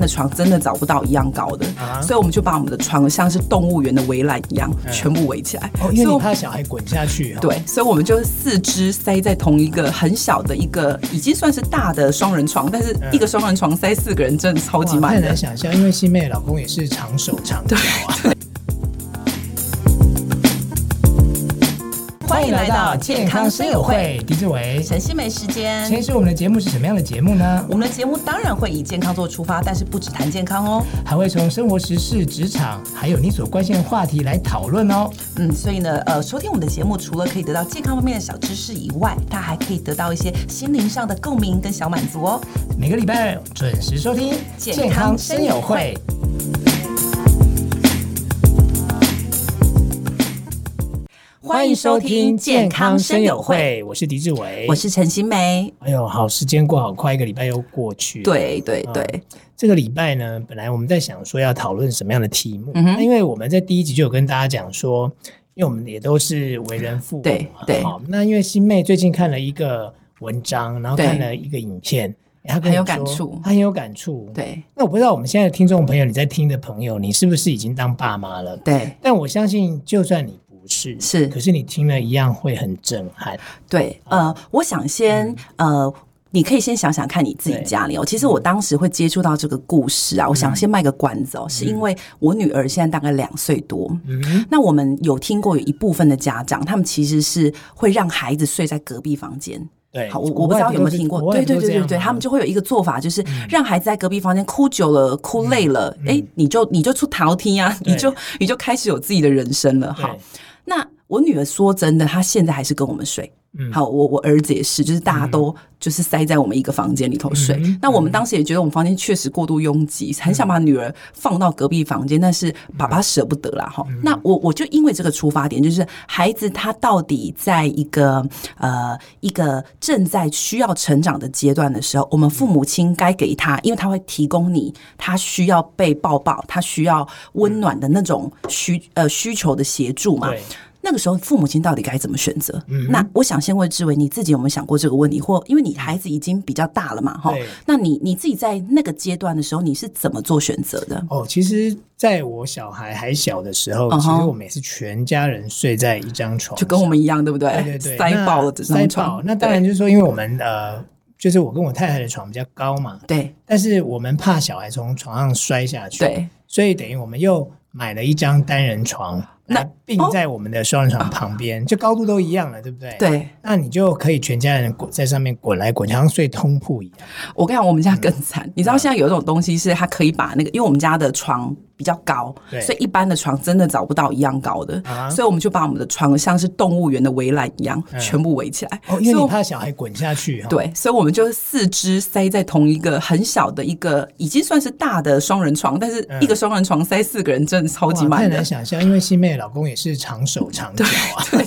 般的床真的找不到一样高的，啊、所以我们就把我们的床像是动物园的围栏一样，嗯、全部围起来。哦，因为你怕小孩滚下去。对，所以我们就四只塞在同一个很小的一个，已经算是大的双人床，但是一个双人床塞四个人真的超级满。太难想象，因为新妹的老公也是长手长脚啊。欢迎来到健康生友会，狄志伟、陈希梅时间。其实我们的节目是什么样的节目呢？我们的节目当然会以健康做出发，但是不只谈健康哦，还会从生活时事、职场，还有你所关心的话题来讨论哦。嗯，所以呢，呃，收听我们的节目，除了可以得到健康方面的小知识以外，它还可以得到一些心灵上的共鸣跟小满足哦。每个礼拜准时收听健康生友会。欢迎收听健康生友会，我是狄志伟，我是陈新梅。哎呦，好，时间过好快，一个礼拜又过去。对对对、嗯，这个礼拜呢，本来我们在想说要讨论什么样的题目，嗯、哼因为我们在第一集就有跟大家讲说，因为我们也都是为人父母，对对。好，那因为新妹最近看了一个文章，然后看了一个影片，他很有感触，他很有感触。对，那我不知道我们现在的听众朋友，你在听的朋友，你是不是已经当爸妈了？对，但我相信，就算你。是是，可是你听了一样会很震撼。对，呃，我想先、嗯、呃，你可以先想想看你自己家里哦。其实我当时会接触到这个故事啊，嗯、我想先卖个关子哦，嗯、是因为我女儿现在大概两岁多。嗯，那我们有听过有一部分的家长，他们其实是会让孩子睡在隔壁房间。对，好，我我不知道有没有听过。对对对对对，他们就会有一个做法，就是让孩子在隔壁房间哭久了、哭累了，哎、你就你就出逃梯啊，你就你就开始有自己的人生了。好，那。我女儿说真的，她现在还是跟我们睡。嗯，好，我我儿子也是，就是大家都就是塞在我们一个房间里头睡。嗯、那我们当时也觉得我们房间确实过度拥挤，嗯、很想把女儿放到隔壁房间，但是爸爸舍不得啦。哈、嗯。那我我就因为这个出发点，就是孩子他到底在一个呃一个正在需要成长的阶段的时候，我们父母亲该给他，因为他会提供你他需要被抱抱，他需要温暖的那种需呃需求的协助嘛。对。那个时候，父母亲到底该怎么选择？嗯、那我想先问志伟，你自己有没有想过这个问题？或因为你孩子已经比较大了嘛，哈对，那你你自己在那个阶段的时候，你是怎么做选择的？哦，其实在我小孩还小的时候，其实我们也是全家人睡在一张床，就跟我们一样，对不对？对对对，塞爆了这张床。塞爆。那当然就是说，因为我们呃，就是我跟我太太的床比较高嘛，对。但是我们怕小孩从床上摔下去，对，所以等于我们又买了一张单人床。那并在我们的双人床旁边，哦、就高度都一样了，对不对？对，那你就可以全家人滚在上面滚来滚去，像睡通铺一样。我跟你讲，我们家更惨。嗯、你知道现在有一种东西是它可以把那个，因为我们家的床比较高，对所以一般的床真的找不到一样高的，啊、所以我们就把我们的床像是动物园的围栏一样，嗯、全部围起来。哦，因为你怕小孩滚下去。对，所以我们就四肢塞在同一个很小的一个，已经算是大的双人床，但是一个双人床塞四个人真的超级满。太难想象，因为新妹老公也是长。手长脚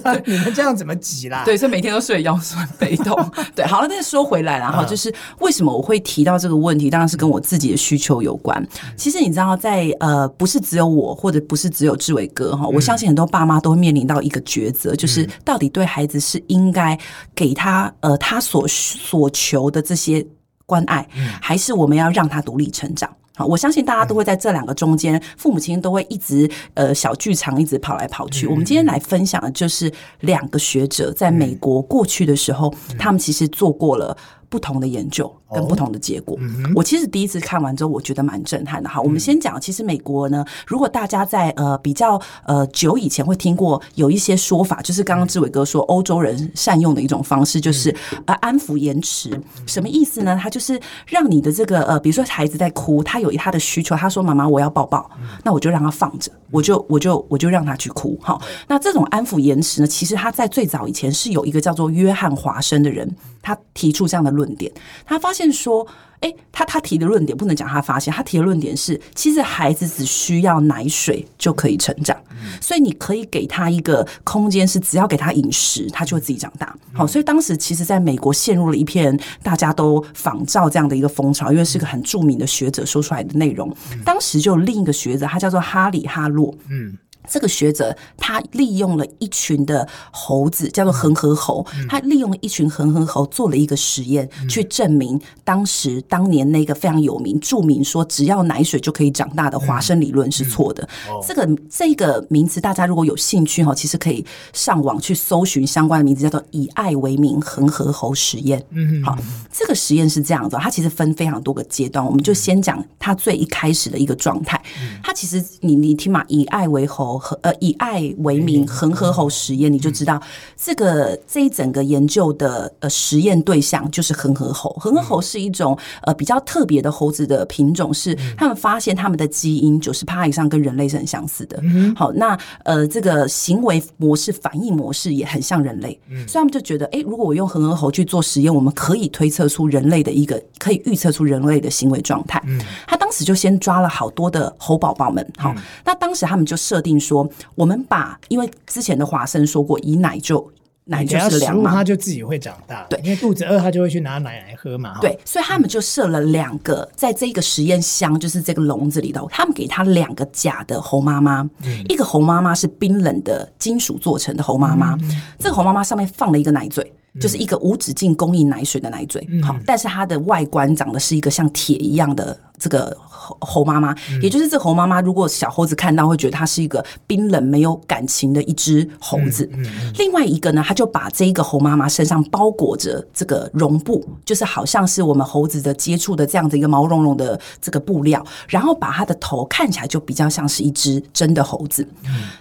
啊！你们这样怎么挤啦？对，所以每天都睡腰酸背痛。对，好了，但是说回来，然后就是为什么我会提到这个问题？当然是跟我自己的需求有关。其实你知道在，在呃，不是只有我，或者不是只有志伟哥哈，我相信很多爸妈都会面临到一个抉择，就是到底对孩子是应该给他呃他所所求的这些关爱，还是我们要让他独立成长？好，我相信大家都会在这两个中间，父母亲都会一直呃小剧场一直跑来跑去。我们今天来分享的就是两个学者在美国过去的时候，他们其实做过了不同的研究。跟不同的结果，我其实第一次看完之后，我觉得蛮震撼的。哈，我们先讲，其实美国呢，如果大家在呃比较呃久以前会听过有一些说法，就是刚刚志伟哥说欧洲人善用的一种方式，就是呃安抚延迟。什么意思呢？他就是让你的这个呃，比如说孩子在哭，他有他的需求，他说妈妈我要抱抱，那我就让他放着，我就我就我就让他去哭。好，那这种安抚延迟呢，其实他在最早以前是有一个叫做约翰华生的人，他提出这样的论点，他发现。说，哎，他他提的论点不能讲他发现，他提的论点是，其实孩子只需要奶水就可以成长，所以你可以给他一个空间，是只要给他饮食，他就会自己长大。好，所以当时其实在美国陷入了一片大家都仿照这样的一个风潮，因为是个很著名的学者说出来的内容。当时就有另一个学者，他叫做哈里哈洛，嗯。这个学者他利用了一群的猴子，叫做恒河猴。他利用了一群恒河猴做了一个实验，去证明当时当年那个非常有名、著名说只要奶水就可以长大的华生理论是错的。这个这个名词大家如果有兴趣哈，其实可以上网去搜寻相关的名字，叫做“以爱为名恒河猴实验”。嗯，好，这个实验是这样子，它其实分非常多个阶段，我们就先讲它最一开始的一个状态。它其实你你听嘛，“以爱为猴”。和呃，以爱为名，恒河猴实验，你就知道这个这一整个研究的呃实验对象就是恒河猴。恒河猴是一种呃比较特别的猴子的品种，是他们发现他们的基因九十趴以上跟人类是很相似的。好，那呃这个行为模式、反应模式也很像人类，所以他们就觉得，哎，如果我用恒河猴去做实验，我们可以推测出人类的一个，可以预测出人类的行为状态。他当时就先抓了好多的猴宝宝们，好，那当时他们就设定。说我们把，因为之前的华生说过，以奶就奶就是粮嘛，他就自己会长大。对，因为肚子饿，他就会去拿奶来喝嘛。对，所以他们就设了两个，在这个实验箱，就是这个笼子里头，他们给他两个假的猴妈妈，嗯、一个猴妈妈是冰冷的金属做成的猴妈妈，嗯、这个猴妈妈上面放了一个奶嘴，嗯、就是一个无止境供应奶水的奶嘴。好、嗯，但是它的外观长得是一个像铁一样的这个。猴妈妈，也就是这猴妈妈，如果小猴子看到，会觉得它是一个冰冷、没有感情的一只猴子。另外一个呢，他就把这一个猴妈妈身上包裹着这个绒布，就是好像是我们猴子的接触的这样的一个毛茸茸的这个布料，然后把它的头看起来就比较像是一只真的猴子。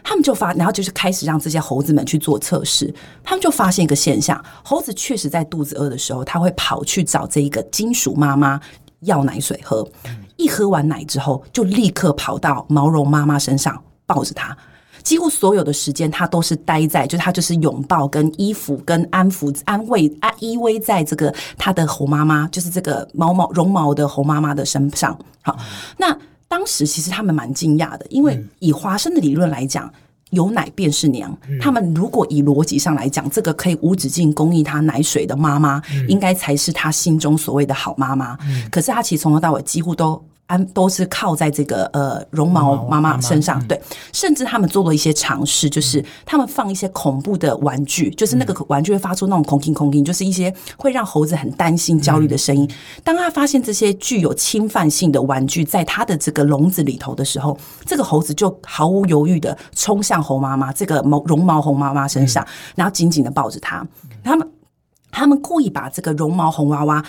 他们就发，然后就是开始让这些猴子们去做测试，他们就发现一个现象：猴子确实在肚子饿的时候，他会跑去找这一个金属妈妈要奶水喝。一喝完奶之后，就立刻跑到毛绒妈妈身上抱着她。几乎所有的时间，他都是待在，就是他就是拥抱、跟依附、跟安抚、安慰、啊依偎在这个他的猴妈妈，就是这个毛毛绒毛的猴妈妈的身上。好，那当时其实他们蛮惊讶的，因为以华生的理论来讲。有奶便是娘。他们如果以逻辑上来讲，这个可以无止境供应他奶水的妈妈，应该才是他心中所谓的好妈妈。可是他其实从头到尾几乎都。安都是靠在这个呃绒毛妈妈身上，对，甚至他们做了一些尝试，就是他们放一些恐怖的玩具，就是那个玩具会发出那种“空听空听”，就是一些会让猴子很担心、焦虑的声音。当他发现这些具有侵犯性的玩具在他的这个笼子里头的时候，这个猴子就毫无犹豫的冲向猴妈妈这个毛绒毛猴妈妈身上，然后紧紧的抱着他。他们他们故意把这个绒毛红娃娃。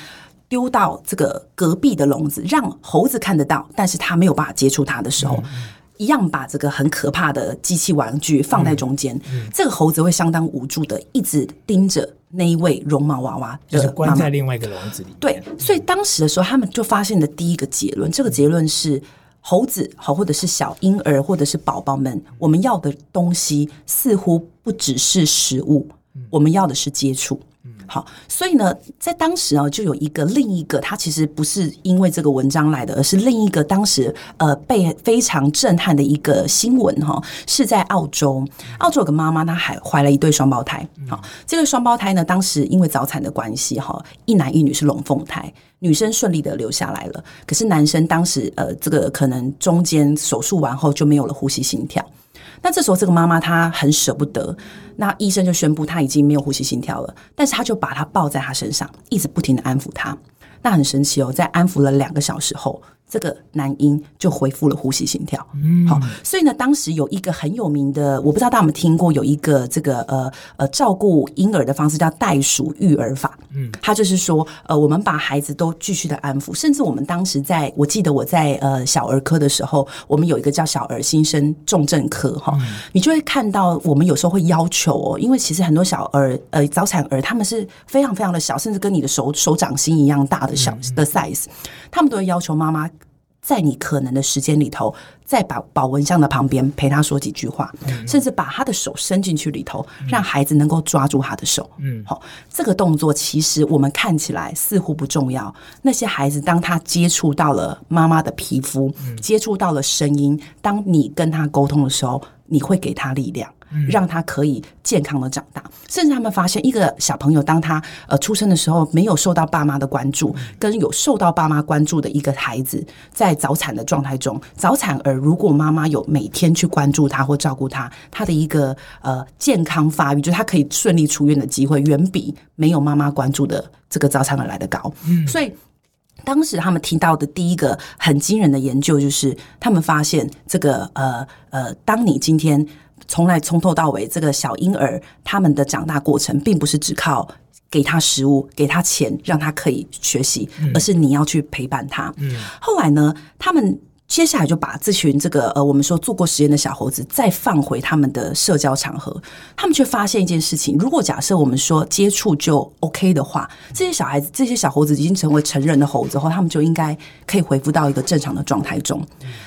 丢到这个隔壁的笼子，让猴子看得到，但是它没有办法接触它的时候，嗯、一样把这个很可怕的机器玩具放在中间。嗯嗯、这个猴子会相当无助的，一直盯着那一位绒毛娃娃，就是关在另外一个笼子里。对，所以当时的时候，他们就发现的第一个结论，这个结论是猴子好，或者是小婴儿，或者是宝宝们，我们要的东西似乎不只是食物，我们要的是接触。好，所以呢，在当时啊，就有一个另一个，他其实不是因为这个文章来的，而是另一个当时呃被非常震撼的一个新闻哈，是在澳洲，澳洲有个妈妈，她还怀了一对双胞胎。好，这个双胞胎呢，当时因为早产的关系哈，一男一女是龙凤胎，女生顺利的留下来了，可是男生当时呃这个可能中间手术完后就没有了呼吸心跳。那这时候，这个妈妈她很舍不得，那医生就宣布她已经没有呼吸心跳了，但是她就把她抱在她身上，一直不停的安抚她。那很神奇哦，在安抚了两个小时后。这个男婴就恢复了呼吸心跳，嗯，好，所以呢，当时有一个很有名的，我不知道大家有没有听过，有一个这个呃呃照顾婴儿的方式叫袋鼠育儿法，嗯，他就是说，呃，我们把孩子都继续的安抚，甚至我们当时在，我记得我在呃小儿科的时候，我们有一个叫小儿新生重症科，哈，嗯，你就会看到我们有时候会要求哦，因为其实很多小儿呃早产儿他们是非常非常的小，甚至跟你的手手掌心一样大的小的 size，他们都会要求妈妈。在你可能的时间里头，在保保温箱的旁边陪他说几句话，嗯、甚至把他的手伸进去里头，嗯、让孩子能够抓住他的手。嗯，好，这个动作其实我们看起来似乎不重要。那些孩子，当他接触到了妈妈的皮肤，嗯、接触到了声音，当你跟他沟通的时候，你会给他力量。让他可以健康的长大。甚至他们发现，一个小朋友当他呃出生的时候没有受到爸妈的关注，跟有受到爸妈关注的一个孩子，在早产的状态中，早产儿如果妈妈有每天去关注他或照顾他，他的一个呃健康发育，就是他可以顺利出院的机会，远比没有妈妈关注的这个早产儿来得高。嗯，所以。当时他们提到的第一个很惊人的研究，就是他们发现这个呃呃，当你今天从来从头到尾，这个小婴儿他们的长大过程，并不是只靠给他食物、给他钱，让他可以学习，而是你要去陪伴他。嗯，后来呢，他们。接下来就把这群这个呃，我们说做过实验的小猴子再放回他们的社交场合，他们却发现一件事情：如果假设我们说接触就 OK 的话，这些小孩子、这些小猴子已经成为成人的猴子后，他们就应该可以恢复到一个正常的状态中。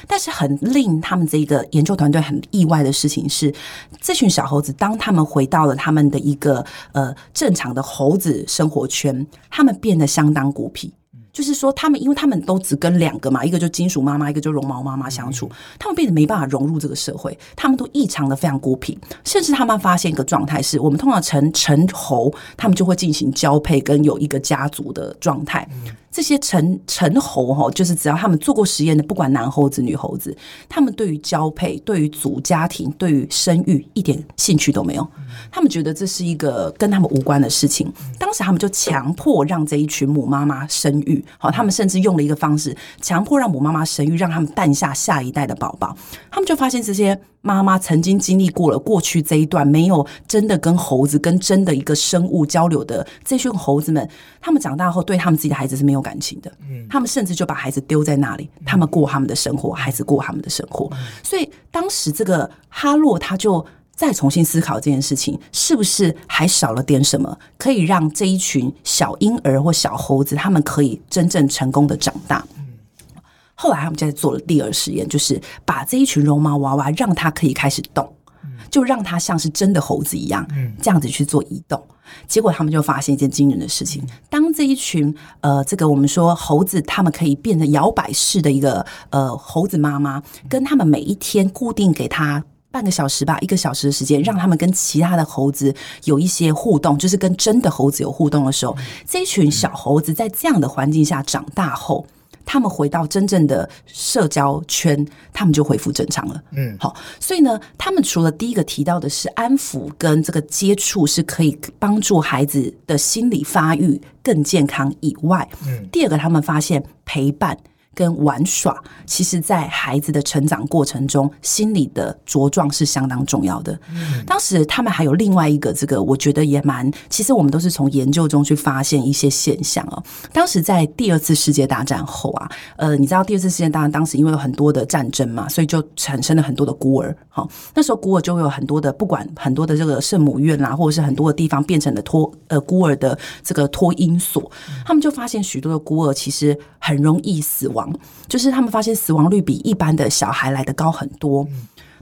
但是很令他们这一个研究团队很意外的事情是，这群小猴子当他们回到了他们的一个呃正常的猴子生活圈，他们变得相当孤僻。就是说，他们因为他们都只跟两个嘛，一个就金属妈妈，一个就绒毛妈妈相处，他们变得没办法融入这个社会，他们都异常的非常孤僻，甚至他们发现一个状态是，我们通常成成猴，他们就会进行交配跟有一个家族的状态。这些成成猴哈，就是只要他们做过实验的，不管男猴子女猴子，他们对于交配、对于组家庭、对于生育一点兴趣都没有。他们觉得这是一个跟他们无关的事情。当时他们就强迫让这一群母妈妈生育，好，他们甚至用了一个方式，强迫让母妈妈生育，让他们诞下下一代的宝宝。他们就发现这些。妈妈曾经经历过了过去这一段没有真的跟猴子、跟真的一个生物交流的这群猴子们，他们长大后对他们自己的孩子是没有感情的。嗯，他们甚至就把孩子丢在那里，他们过他们的生活，孩子过他们的生活。所以当时这个哈洛他就再重新思考这件事情，是不是还少了点什么，可以让这一群小婴儿或小猴子他们可以真正成功的长大。后来他们就在做了第二实验，就是把这一群绒毛娃娃让它可以开始动，就让它像是真的猴子一样，这样子去做移动。结果他们就发现一件惊人的事情：当这一群呃，这个我们说猴子，他们可以变成摇摆式的一个呃猴子妈妈，跟他们每一天固定给他半个小时吧，一个小时的时间，让他们跟其他的猴子有一些互动，就是跟真的猴子有互动的时候，这一群小猴子在这样的环境下长大后。他们回到真正的社交圈，他们就恢复正常了。嗯，好，所以呢，他们除了第一个提到的是安抚跟这个接触是可以帮助孩子的心理发育更健康以外，嗯，第二个他们发现陪伴。跟玩耍，其实，在孩子的成长过程中，心理的茁壮是相当重要的。嗯，当时他们还有另外一个，这个我觉得也蛮，其实我们都是从研究中去发现一些现象哦。当时在第二次世界大战后啊，呃，你知道第二次世界大战当时因为有很多的战争嘛，所以就产生了很多的孤儿。好，那时候孤儿就会有很多的，不管很多的这个圣母院啦，或者是很多的地方变成了托呃孤儿的这个托婴所，他们就发现许多的孤儿其实很容易死亡。就是他们发现死亡率比一般的小孩来的高很多，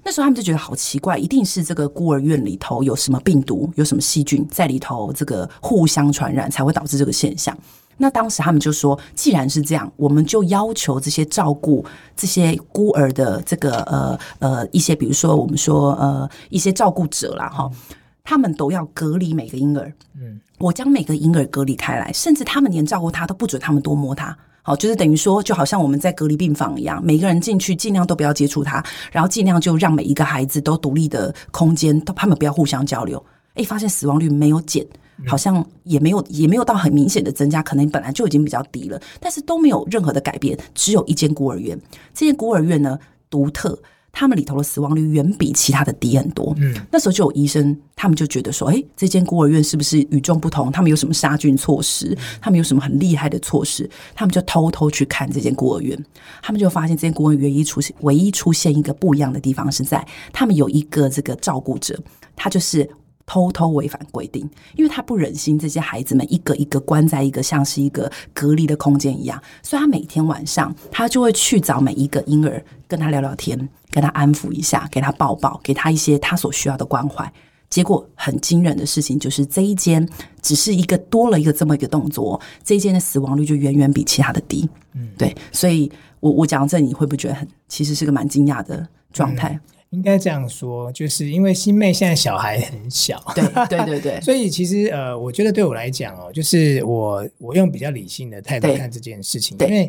那时候他们就觉得好奇怪，一定是这个孤儿院里头有什么病毒、有什么细菌在里头，这个互相传染才会导致这个现象。那当时他们就说，既然是这样，我们就要求这些照顾这些孤儿的这个呃呃一些，比如说我们说呃一些照顾者啦哈，他们都要隔离每个婴儿。嗯，我将每个婴儿隔离开来，甚至他们连照顾他都不准他们多摸他。好，就是等于说，就好像我们在隔离病房一样，每个人进去尽量都不要接触他，然后尽量就让每一个孩子都独立的空间，他们不要互相交流。哎，发现死亡率没有减，好像也没有也没有到很明显的增加，可能本来就已经比较低了，但是都没有任何的改变。只有一间孤儿院，这间孤儿院呢，独特。他们里头的死亡率远比其他的低很多。嗯，那时候就有医生，他们就觉得说，哎，这间孤儿院是不是与众不同？他们有什么杀菌措施？他们有什么很厉害的措施？他们就偷偷去看这间孤儿院，他们就发现这间孤儿院唯一出现、唯一出现一个不一样的地方是在他们有一个这个照顾者，他就是。偷偷违反规定，因为他不忍心这些孩子们一个一个关在一个像是一个隔离的空间一样，所以他每天晚上他就会去找每一个婴儿，跟他聊聊天，跟他安抚一下，给他抱抱，给他一些他所需要的关怀。结果很惊人的事情就是，这一间只是一个多了一个这么一个动作，这一间的死亡率就远远比其他的低。嗯，对，所以我我讲到这，你会不会觉得很其实是个蛮惊讶的状态？嗯应该这样说，就是因为新妹现在小孩很小，对对对对，所以其实呃，我觉得对我来讲哦，就是我我用比较理性的态度看这件事情，因为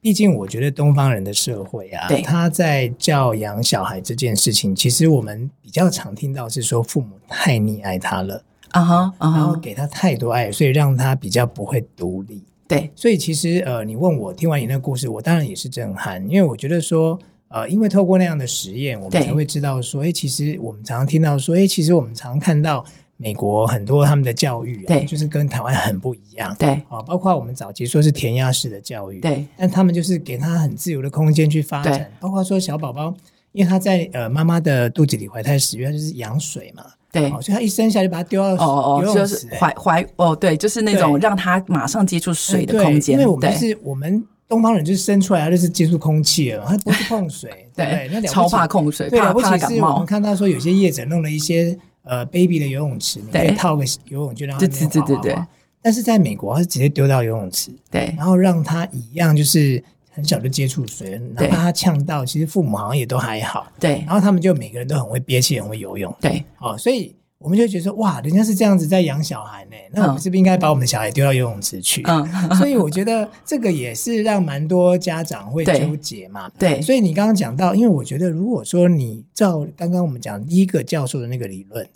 毕竟我觉得东方人的社会啊，他在教养小孩这件事情，其实我们比较常听到是说父母太溺爱他了啊哈，然后给他太多爱，所以让他比较不会独立。对，所以其实呃，你问我听完你那个故事，我当然也是震撼，因为我觉得说。呃，因为透过那样的实验，我们才会知道说，哎，其实我们常常听到说，哎，其实我们常常看到美国很多他们的教育，啊，对，就是跟台湾很不一样，对，啊，包括我们早期说是填鸭式的教育，对，但他们就是给他很自由的空间去发展，包括说小宝宝，因为他在呃妈妈的肚子里怀胎十月，他就是羊水嘛，对，所以他一生下就把他丢到哦哦，就是怀怀哦，对，就是那种让他马上接触水的空间，因为我们是我们。东方人就是生出来就是接触空气了，他不是碰水，对不对？那超怕碰水，对，怕了不起怕感冒。我们看到说有些业者弄了一些呃 baby 的游泳池，你可以套个游泳就让他对对对对。但是在美国，他是直接丢到游泳池，对，然后让他一样就是很小就接触水，哪怕他呛到，其实父母好像也都还好，对。然后他们就每个人都很会憋气，很会游泳，对。哦，所以。我们就觉得说，哇，人家是这样子在养小孩呢，那我们是不是应该把我们的小孩丢到游泳池去？嗯，所以我觉得这个也是让蛮多家长会纠结嘛。对，所以你刚刚讲到，因为我觉得，如果说你照刚刚我们讲第一个教授的那个理论，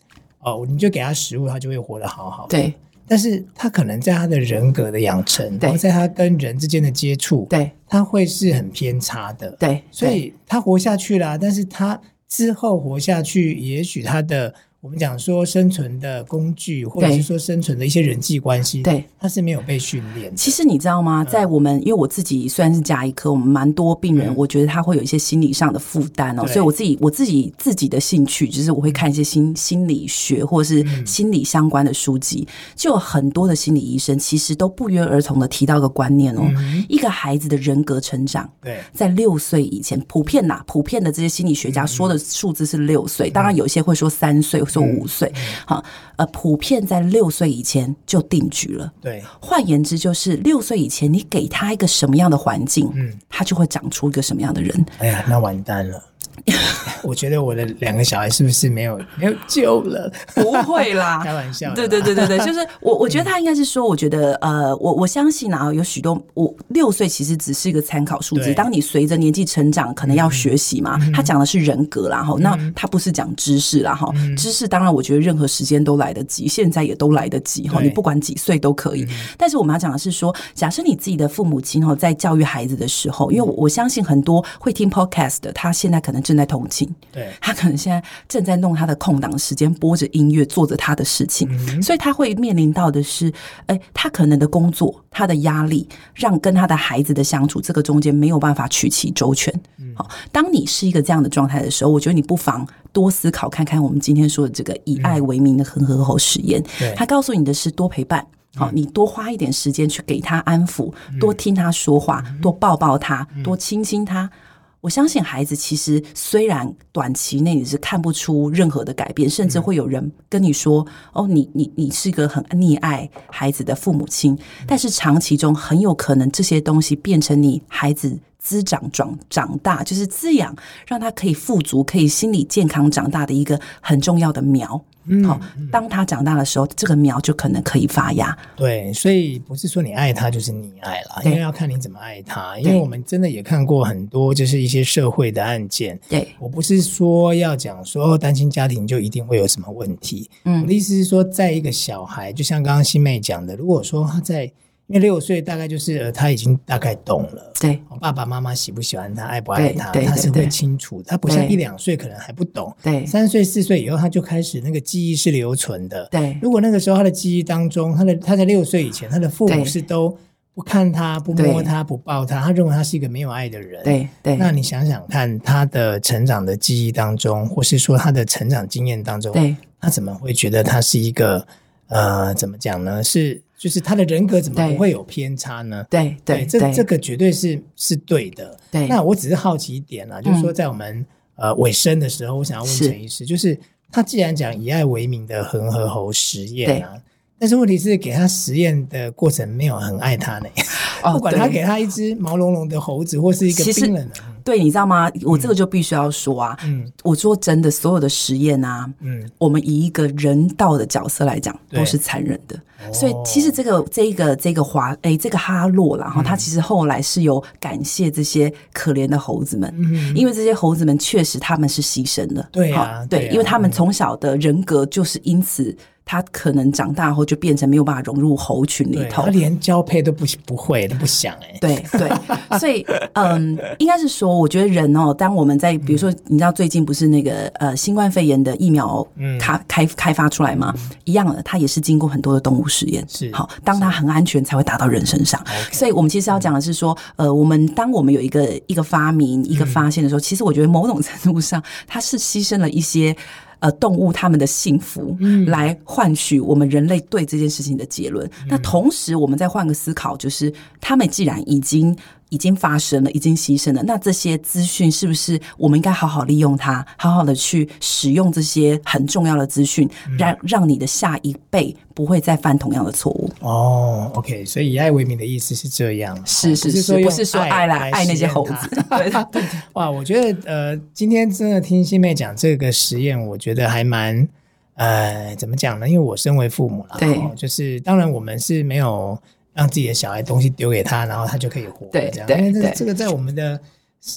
哦，你就给他食物，他就会活得好好的。对，但是他可能在他的人格的养成，然后在他跟人之间的接触，对，他会是很偏差的。对，所以他活下去了，但是他之后活下去，也许他的。我们讲说生存的工具，或者是说生存的一些人际关系，对，它是没有被训练。其实你知道吗？在我们，因为我自己虽然是加医科，我们蛮多病人，我觉得他会有一些心理上的负担哦。所以我自己，我自己自己的兴趣，就是我会看一些心心理学或者是心理相关的书籍。就有很多的心理医生，其实都不约而同的提到一个观念哦：一个孩子的人格成长，对，在六岁以前，普遍呐，普遍的这些心理学家说的数字是六岁，当然有些会说三岁。说五岁，好，呃，普遍在六岁以前就定局了。对，换言之，就是六岁以前，你给他一个什么样的环境，嗯，他就会长出一个什么样的人。哎呀，那完蛋了。我觉得我的两个小孩是不是没有没有救了？不会啦，开玩笑。对对对对对，就是我我觉得他应该是说，我觉得呃，我我相信啊，有许多我六岁其实只是一个参考数字。当你随着年纪成长，可能要学习嘛。他讲的是人格啦，哈，那他不是讲知识啦，哈。知识当然我觉得任何时间都来得及，现在也都来得及哈。你不管几岁都可以。但是我们要讲的是说，假设你自己的父母亲哈，在教育孩子的时候，因为我我相信很多会听 podcast 的，他现在可能正在通勤，对，他可能现在正在弄他的空档时间，播着音乐，做着他的事情，嗯、所以他会面临到的是，哎、欸，他可能的工作，他的压力，让跟他的孩子的相处，这个中间没有办法取其周全。好、嗯，当你是一个这样的状态的时候，我觉得你不妨多思考看看，我们今天说的这个以爱为名的恒河猴实验，嗯、他告诉你的是多陪伴，好，你多花一点时间去给他安抚，多听他说话，多抱抱他，多亲亲他。我相信孩子其实虽然短期内你是看不出任何的改变，甚至会有人跟你说：“哦，你你你是个很溺爱孩子的父母亲。”但是长期中很有可能这些东西变成你孩子滋长长长大，就是滋养，让他可以富足、可以心理健康长大的一个很重要的苗。好，当他长大的时候，这个苗就可能可以发芽。对，所以不是说你爱他就是你爱了，因为要看你怎么爱他。因为我们真的也看过很多，就是一些社会的案件。对，我不是说要讲说单亲家庭就一定会有什么问题。嗯，我的意思是说，在一个小孩，就像刚刚新妹讲的，如果说他在。因为六岁大概就是呃，他已经大概懂了，对，爸爸妈妈喜不喜欢他，爱不爱他，他是会清楚。他不像一两岁可能还不懂，对，三岁四岁以后他就开始那个记忆是留存的，对。如果那个时候他的记忆当中，他的他在六岁以前，他的父母是都不看他、不摸他、不抱他，他认为他是一个没有爱的人，对对。那你想想看，他的成长的记忆当中，或是说他的成长经验当中，对，他怎么会觉得他是一个呃，怎么讲呢？是。就是他的人格怎么不会有偏差呢？对对，这这个绝对是是对的。对，那我只是好奇一点啦，就是说在我们呃尾声的时候，我想要问陈医师，就是他既然讲以爱为名的恒河猴实验啊，但是问题是给他实验的过程没有很爱他呢？不管他给他一只毛茸茸的猴子或是一个冰冷的。对，你知道吗？我这个就必须要说啊，嗯，我说真的，所有的实验啊，嗯，我们以一个人道的角色来讲，都是残忍的。所以其实这个这一个这个华哎，这个哈洛，然后他其实后来是有感谢这些可怜的猴子们，嗯，因为这些猴子们确实他们是牺牲的，对啊，对，因为他们从小的人格就是因此。他可能长大后就变成没有办法融入猴群里头，他连交配都不不会，都不想哎、欸。对对，所以嗯，应该是说，我觉得人哦，当我们在比如说，你知道最近不是那个呃新冠肺炎的疫苗开开开发出来吗？嗯、一样的，它也是经过很多的动物实验，是好，当它很安全才会打到人身上。所以我们其实要讲的是说，呃，我们当我们有一个一个发明一个发现的时候，其实我觉得某种程度上，它是牺牲了一些。呃，动物它们的幸福，来换取我们人类对这件事情的结论。嗯、那同时，我们再换个思考，就是他们既然已经。已经发生了，已经牺牲了。那这些资讯是不是我们应该好好利用它，好好的去使用这些很重要的资讯，让让你的下一辈不会再犯同样的错误？哦，OK，所以以爱为名的意思是这样，是是是，不是说爱来爱那些猴子。哇，我觉得呃，今天真的听欣妹讲这个实验，我觉得还蛮呃，怎么讲呢？因为我身为父母了，对，就是当然我们是没有。让自己的小孩东西丢给他，然后他就可以活。对，这样，因为这这个在我们的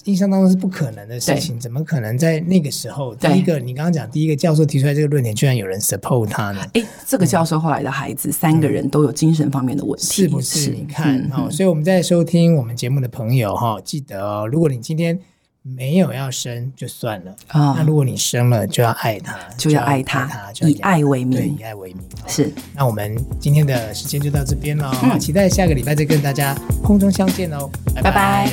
印象当中是不可能的事情，怎么可能在那个时候？第一个，你刚刚讲第一个教授提出来这个论点，居然有人 support 他呢？哎，这个教授后来的孩子三个人都有精神方面的问题，是不是？你看，哦，所以我们在收听我们节目的朋友哈，记得哦，如果你今天。没有要生就算了啊！那如果你生了，就要爱他，就要爱他，以爱为名，对，以爱为名。是。那我们今天的时间就到这边了，期待下个礼拜再跟大家空中相见哦，拜拜。